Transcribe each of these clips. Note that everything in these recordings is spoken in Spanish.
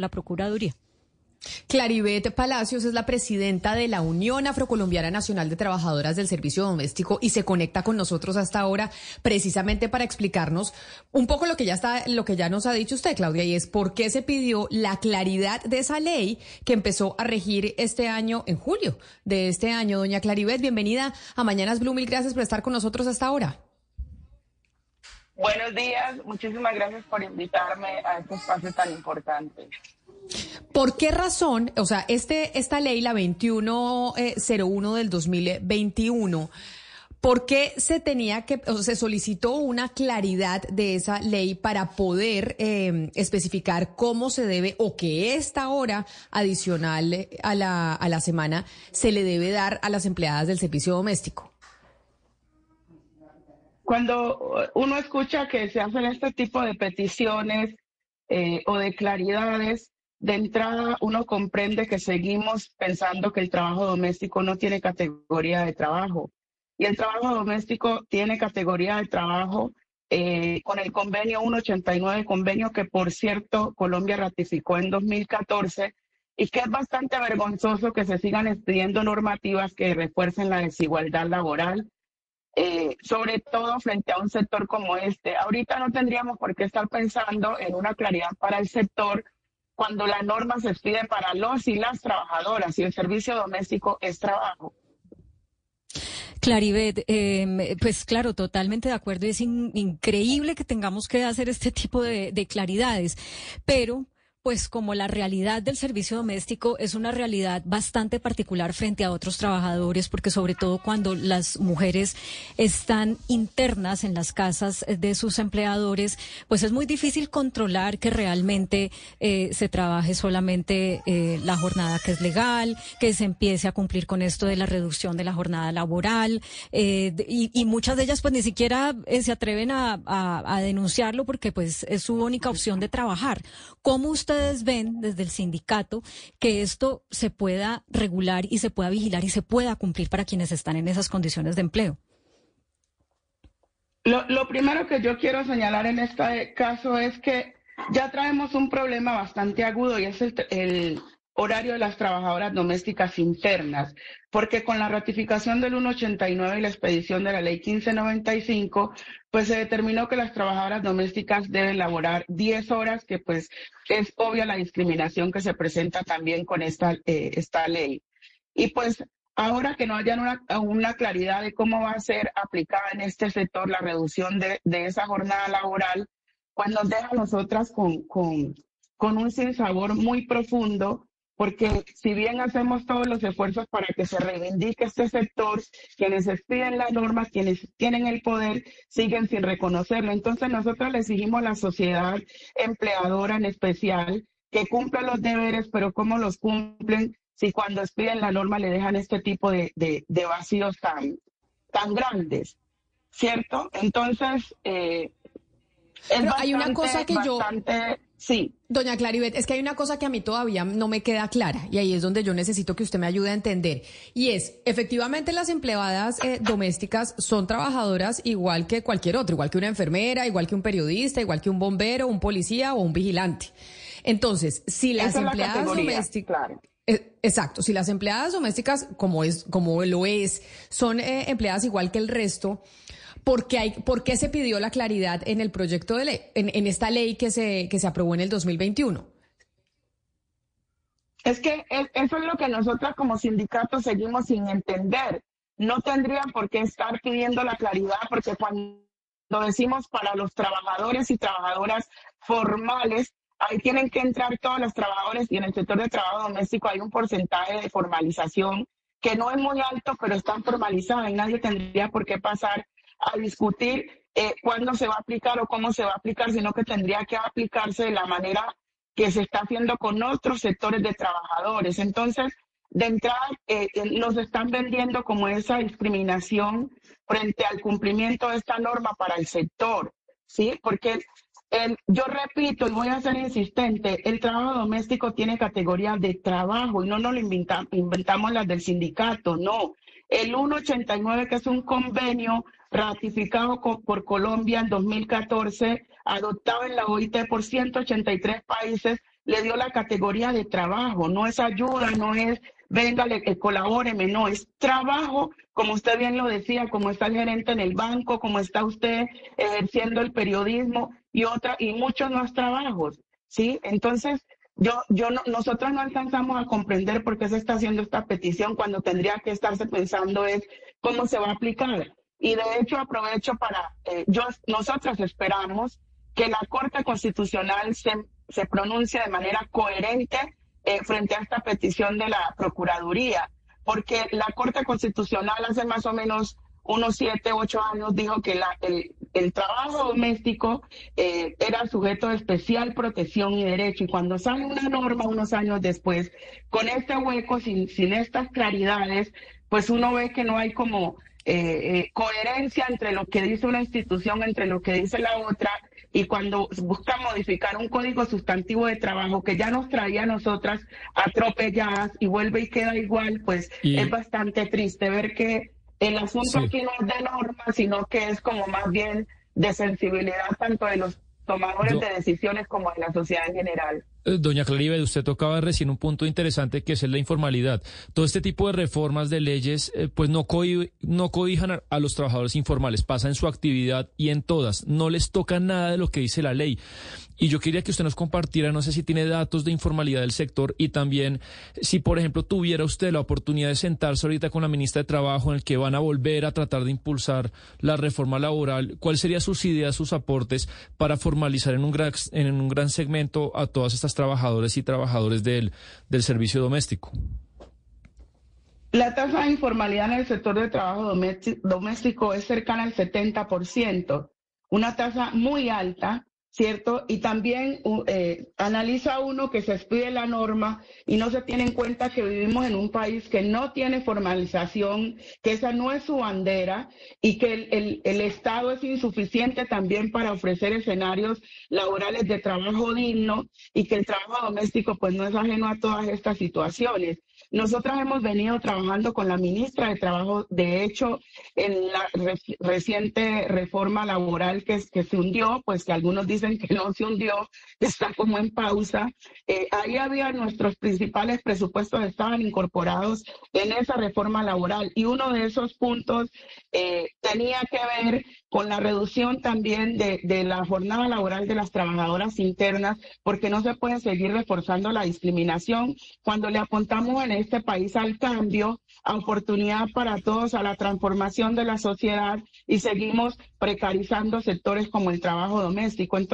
la Procuraduría. Claribet Palacios es la presidenta de la Unión Afrocolombiana Nacional de Trabajadoras del Servicio Doméstico y se conecta con nosotros hasta ahora precisamente para explicarnos un poco lo que ya está, lo que ya nos ha dicho usted, Claudia, y es por qué se pidió la claridad de esa ley que empezó a regir este año, en julio de este año. Doña Claribet, bienvenida a Mañanas Blue, mil gracias por estar con nosotros hasta ahora. Buenos días, muchísimas gracias por invitarme a este espacio tan importante. ¿Por qué razón, o sea, este, esta ley, la 2101 del 2021, ¿por qué se tenía que, o se solicitó una claridad de esa ley para poder em, especificar cómo se debe o que esta hora adicional a la, a la semana se le debe dar a las empleadas del servicio doméstico? Cuando uno escucha que se hacen este tipo de peticiones eh, o de claridades, de entrada uno comprende que seguimos pensando que el trabajo doméstico no tiene categoría de trabajo. Y el trabajo doméstico tiene categoría de trabajo eh, con el convenio 189, convenio que por cierto Colombia ratificó en 2014 y que es bastante vergonzoso que se sigan expidiendo normativas que refuercen la desigualdad laboral, eh, sobre todo frente a un sector como este. Ahorita no tendríamos por qué estar pensando en una claridad para el sector cuando la norma se expide para los y las trabajadoras y el servicio doméstico es trabajo. Claribet, eh, pues claro, totalmente de acuerdo. Es increíble que tengamos que hacer este tipo de claridades, pero pues como la realidad del servicio doméstico es una realidad bastante particular frente a otros trabajadores, porque sobre todo cuando las mujeres están internas en las casas de sus empleadores, pues es muy difícil controlar que realmente eh, se trabaje solamente eh, la jornada que es legal, que se empiece a cumplir con esto de la reducción de la jornada laboral, eh, y, muchas de ellas pues ni siquiera se atreven a, a, denunciarlo porque pues es su única opción de trabajar. ¿Cómo usted ustedes ven desde el sindicato que esto se pueda regular y se pueda vigilar y se pueda cumplir para quienes están en esas condiciones de empleo? Lo, primero que yo quiero señalar en este caso es que ya traemos un problema bastante agudo y es el, horario de las trabajadoras domésticas internas, porque con la ratificación del 189 y la expedición de la ley 1595, pues se determinó que las trabajadoras domésticas deben laborar 10 horas, que pues es obvia la discriminación que se presenta también con esta, eh, esta ley. Y pues ahora que no haya una, una, claridad de cómo va a ser aplicada en este sector la reducción de, de esa jornada laboral, pues nos deja a nosotras con, con, con un sinsabor muy profundo porque si bien hacemos todos los esfuerzos para que se reivindique este sector, quienes expiden las normas, quienes tienen el poder, siguen sin reconocerlo. Entonces nosotros le exigimos a la sociedad empleadora en especial que cumpla los deberes, pero ¿cómo los cumplen si cuando expiden la norma le dejan este tipo de, vacíos tan, tan grandes? ¿Cierto? Entonces, eh, hay una cosa que yo Sí. Doña Claribet, es que hay una cosa que a mí todavía no me queda clara y ahí es donde yo necesito que usted me ayude a entender. Y es, efectivamente las empleadas eh, domésticas son trabajadoras igual que cualquier otro, igual que una enfermera, igual que un periodista, igual que un bombero, un policía o un vigilante. Entonces, si las empleadas domésticas... Eh, exacto, si las empleadas domésticas, como es, como lo es, son eh, empleadas igual que el resto, ¿Por qué, hay, ¿Por qué se pidió la claridad en el proyecto de ley, en, esta ley que se, que se aprobó en el 2021? Es que eso es lo que nosotros como sindicatos seguimos sin entender. No tendrían por qué estar pidiendo la claridad porque cuando decimos para los trabajadores y trabajadoras formales, ahí tienen que entrar todos los trabajadores y en el sector de trabajo doméstico hay un porcentaje de formalización que no es muy alto, pero están formalizados y nadie tendría por qué pasar a discutir eh, cuándo se va a aplicar o cómo se va a aplicar, sino que tendría que aplicarse de la manera que se está haciendo con otros sectores de trabajadores. Entonces, de entrada, eh, eh, nos están vendiendo como esa discriminación frente al cumplimiento de esta norma para el sector, ¿sí? Porque yo repito y voy a ser insistente, el trabajo doméstico tiene categoría de trabajo y no nos lo inventamos las del sindicato, no. El 189, que es un convenio ratificado por Colombia en 2014, adoptado en la OIT por 183 países, le dio la categoría de trabajo, no es ayuda, no es venga, le, colabóreme, no, es trabajo, como usted bien lo decía, como está el gerente en el banco, como está usted ejerciendo el periodismo y otra, y muchos más trabajos, ¿sí? Entonces, yo, yo no, nosotros no alcanzamos a comprender por qué se está haciendo esta petición cuando tendría que estarse pensando es cómo se va a aplicar. Y de hecho aprovecho para, eh, yo, nosotros esperamos que la Corte Constitucional se, se pronuncie de manera coherente eh, frente a esta petición de la Procuraduría, porque la Corte Constitucional hace más o menos unos siete, ocho años dijo que la, el, el trabajo doméstico eh, era sujeto de especial protección y derecho. Y cuando sale una norma unos años después, con este hueco, sin, sin estas claridades, pues uno ve que no hay como eh, eh, coherencia entre lo que dice una institución, entre lo que dice la otra, y cuando busca modificar un código sustantivo de trabajo que ya nos traía a nosotras atropelladas y vuelve y queda igual, pues es bastante triste ver que el asunto aquí no es de norma, sino que es como más bien de sensibilidad tanto de los tomadores de decisiones como de la sociedad en general. Eh, doña Claribel, usted tocaba recién un punto interesante que es la informalidad. Todo este tipo de reformas de leyes eh, pues no, no cobijan a, los trabajadores informales, pasa en su actividad y en todas. No les toca nada de lo que dice la ley. Y yo quería que usted nos compartiera, no sé si tiene datos de informalidad del sector y también si, por ejemplo, tuviera usted la oportunidad de sentarse ahorita con la ministra de Trabajo en el que van a volver a tratar de impulsar la reforma laboral, ¿cuáles serían sus ideas, sus aportes para formalizar en un gran, en un gran segmento a todas estas trabajadores y trabajadores del, del servicio doméstico? La tasa de informalidad en el sector de trabajo doméstico es cercana al 70%, una tasa muy alta ¿cierto? Y también eh, analiza uno que se expide la norma y no se tiene en cuenta que vivimos en un país que no tiene formalización, que esa no es su bandera y que el, el Estado es insuficiente también para ofrecer escenarios laborales de trabajo digno y que el trabajo doméstico pues no es ajeno a todas estas situaciones. Nosotras hemos venido trabajando con la ministra de Trabajo, de hecho, en la reciente reforma laboral que, que se hundió, pues que algunos dicen que no se hundió, está como en pausa. Eh, ahí había nuestros principales presupuestos, estaban incorporados en esa reforma laboral y uno de esos puntos eh, tenía que ver con la reducción también de, de, la jornada laboral de las trabajadoras internas, porque no se puede seguir reforzando la discriminación cuando le apuntamos en este país al cambio, a oportunidad para todos, a la transformación de la sociedad y seguimos precarizando sectores como el trabajo doméstico. Entonces,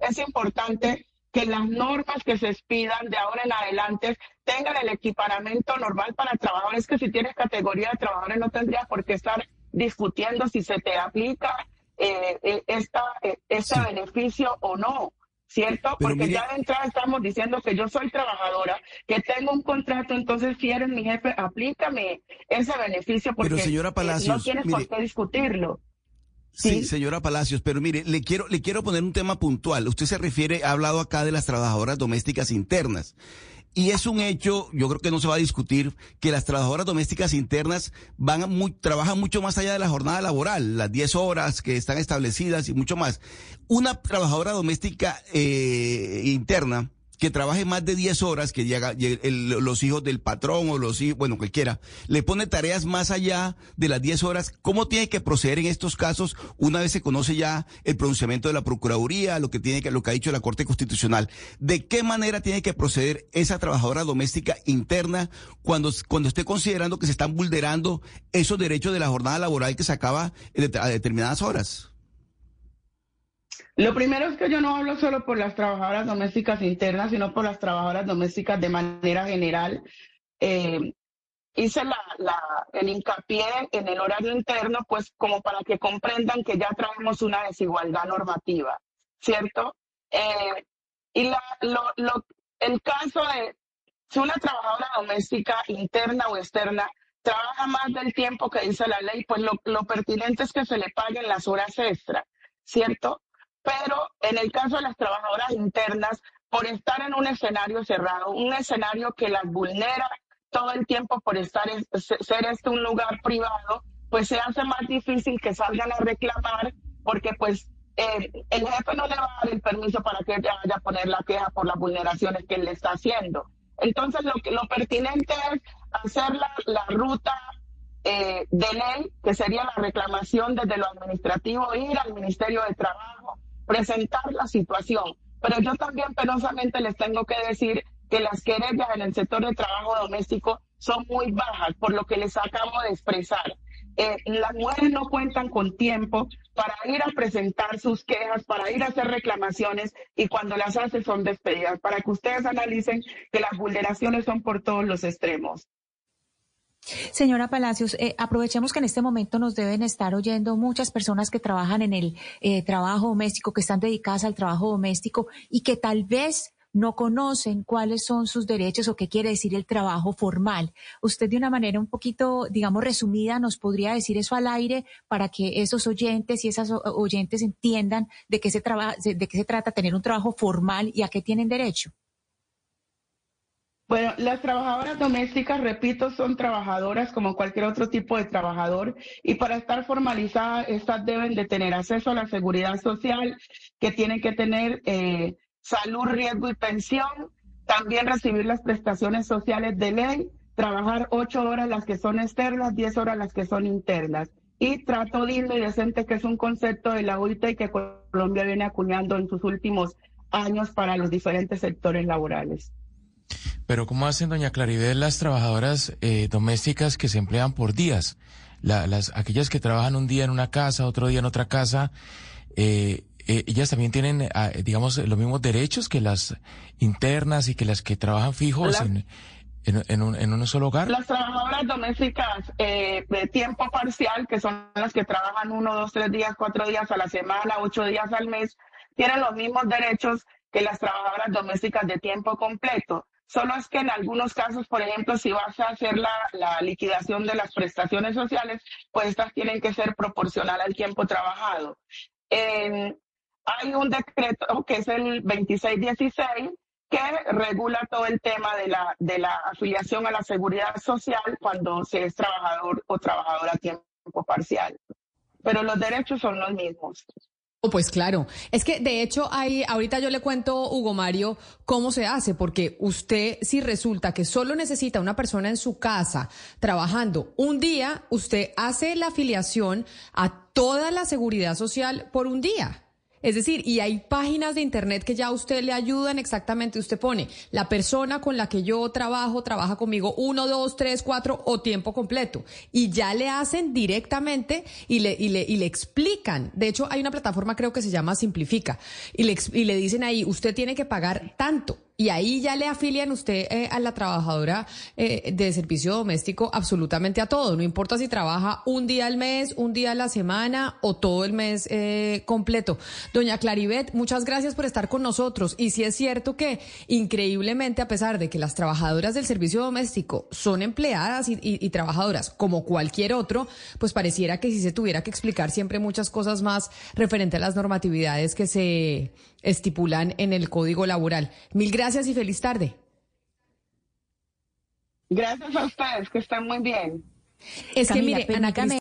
es importante que las normas que se expidan de ahora en adelante tengan el equiparamiento normal para trabajadores que si tienes categoría de trabajadores no tendrías por qué estar discutiendo si se te aplica eh, eh esta, eh, este beneficio o no. ¿Cierto? Porque ya de entrada estamos diciendo que yo soy trabajadora, que tengo un contrato, entonces si eres mi jefe, aplícame ese beneficio porque señora Palacios, no tienes por qué discutirlo. ¿Sí? señora Palacios, pero mire, le quiero, le quiero poner un tema puntual. Usted se refiere, ha hablado acá de las trabajadoras domésticas internas. Y es un hecho, yo creo que no se va a discutir, que las trabajadoras domésticas internas van muy, trabajan mucho más allá de la jornada laboral, las 10 horas que están establecidas y mucho más. Una trabajadora doméstica eh, interna que trabaje más de 10 horas, que llega los hijos del patrón o los hijos, bueno, cualquiera, le pone tareas más allá de las 10 horas, ¿cómo tiene que proceder en estos casos una vez se conoce ya el pronunciamiento de la Procuraduría, lo que tiene que, lo que ha dicho la Corte Constitucional? ¿De qué manera tiene que proceder esa trabajadora doméstica interna cuando, cuando esté considerando que se están vulnerando esos derechos de la jornada laboral que se acaba a determinadas horas? Lo primero es que yo no hablo solo por las trabajadoras domésticas internas, sino por las trabajadoras domésticas de manera general. Eh, hice el hincapié en el horario interno, pues como para que comprendan que ya traemos una desigualdad normativa, ¿cierto? Eh, y el caso de si una trabajadora doméstica interna o externa trabaja más del tiempo que dice la ley, pues lo, lo pertinente es que se le paguen las horas extra, ¿cierto? Pero en el caso de las trabajadoras internas, por estar en un escenario cerrado, un escenario que las vulnera todo el tiempo por estar ser este un lugar privado, pues se hace más difícil que salgan a reclamar porque pues eh, el jefe no le va a dar el permiso para que ella vaya a poner la queja por las vulneraciones que él le está haciendo. Entonces, lo, que, lo pertinente es hacer la, la ruta eh, de ley, que sería la reclamación desde lo administrativo, ir al Ministerio de Trabajo, presentar la situación. Pero yo también penosamente les tengo que decir que las querellas en el sector de trabajo doméstico son muy bajas, por lo que les acabo de expresar. Eh, las mujeres no cuentan con tiempo para ir a presentar sus quejas, para ir a hacer reclamaciones y cuando las hacen son despedidas, para que ustedes analicen que las vulneraciones son por todos los extremos. Señora Palacios, eh, aprovechemos que en este momento nos deben estar oyendo muchas personas que trabajan en el eh, trabajo doméstico, que están dedicadas al trabajo doméstico y que tal vez no conocen cuáles son sus derechos o qué quiere decir el trabajo formal. Usted de una manera un poquito, digamos, resumida nos podría decir eso al aire para que esos oyentes y esas oyentes entiendan de qué se, de qué se trata tener un trabajo formal y a qué tienen derecho. Bueno, las trabajadoras domésticas, repito, son trabajadoras como cualquier otro tipo de trabajador y para estar formalizadas, estas deben de tener acceso a la seguridad social, que tienen que tener eh, salud, riesgo y pensión, también recibir las prestaciones sociales de ley, trabajar ocho horas las que son externas, diez horas las que son internas y trato digno y decente, que es un concepto de la OIT que Colombia viene acuñando en sus últimos años para los diferentes sectores laborales. Pero ¿cómo hacen, doña Claribel, las trabajadoras eh, domésticas que se emplean por días? las, aquellas que trabajan un día en una casa, otro día en otra casa, eh, eh, ellas también tienen, ah, digamos, los mismos derechos que las internas y que las que trabajan fijos en, en, un, en un solo hogar. Las trabajadoras domésticas de tiempo parcial, que son las que trabajan uno, dos, tres días, cuatro días a la semana, ocho días al mes, tienen los mismos derechos que las trabajadoras domésticas de tiempo completo. Solo es que en algunos casos, por ejemplo, si vas a hacer la, liquidación de las prestaciones sociales, pues estas tienen que ser proporcional al tiempo trabajado. hay un decreto que es el 2616 que regula todo el tema de la, de la afiliación a la seguridad social cuando se es trabajador o trabajadora a tiempo parcial. Pero los derechos son los mismos. Oh, pues claro, es que de hecho hay, ahorita yo le cuento, Hugo Mario, cómo se hace, porque usted si resulta que solo necesita una persona en su casa trabajando un día, usted hace la afiliación a toda la seguridad social por un día. Es decir, y hay páginas de internet que ya a usted le ayudan exactamente. Usted pone la persona con la que yo trabajo, trabaja conmigo uno, dos, tres, cuatro o tiempo completo. Y ya le hacen directamente y le, y le, y le explican. De hecho, hay una plataforma creo que se llama Simplifica. Y le, y le dicen ahí, usted tiene que pagar tanto y ahí ya le afilian usted eh, a la trabajadora eh, de servicio doméstico absolutamente a todo. No importa si trabaja un día al mes, un día a la semana o todo el mes eh, completo. Doña Claribet, muchas gracias por estar con nosotros. Y sí es cierto que increíblemente, a pesar de que las trabajadoras del servicio doméstico son empleadas y, trabajadoras como cualquier otro, pues pareciera que sí se tuviera que explicar siempre muchas cosas más referente a las normatividades que se estipulan en el Código Laboral. Mil gracias y feliz tarde. Gracias a ustedes, que están muy bien. Es que mire, Ana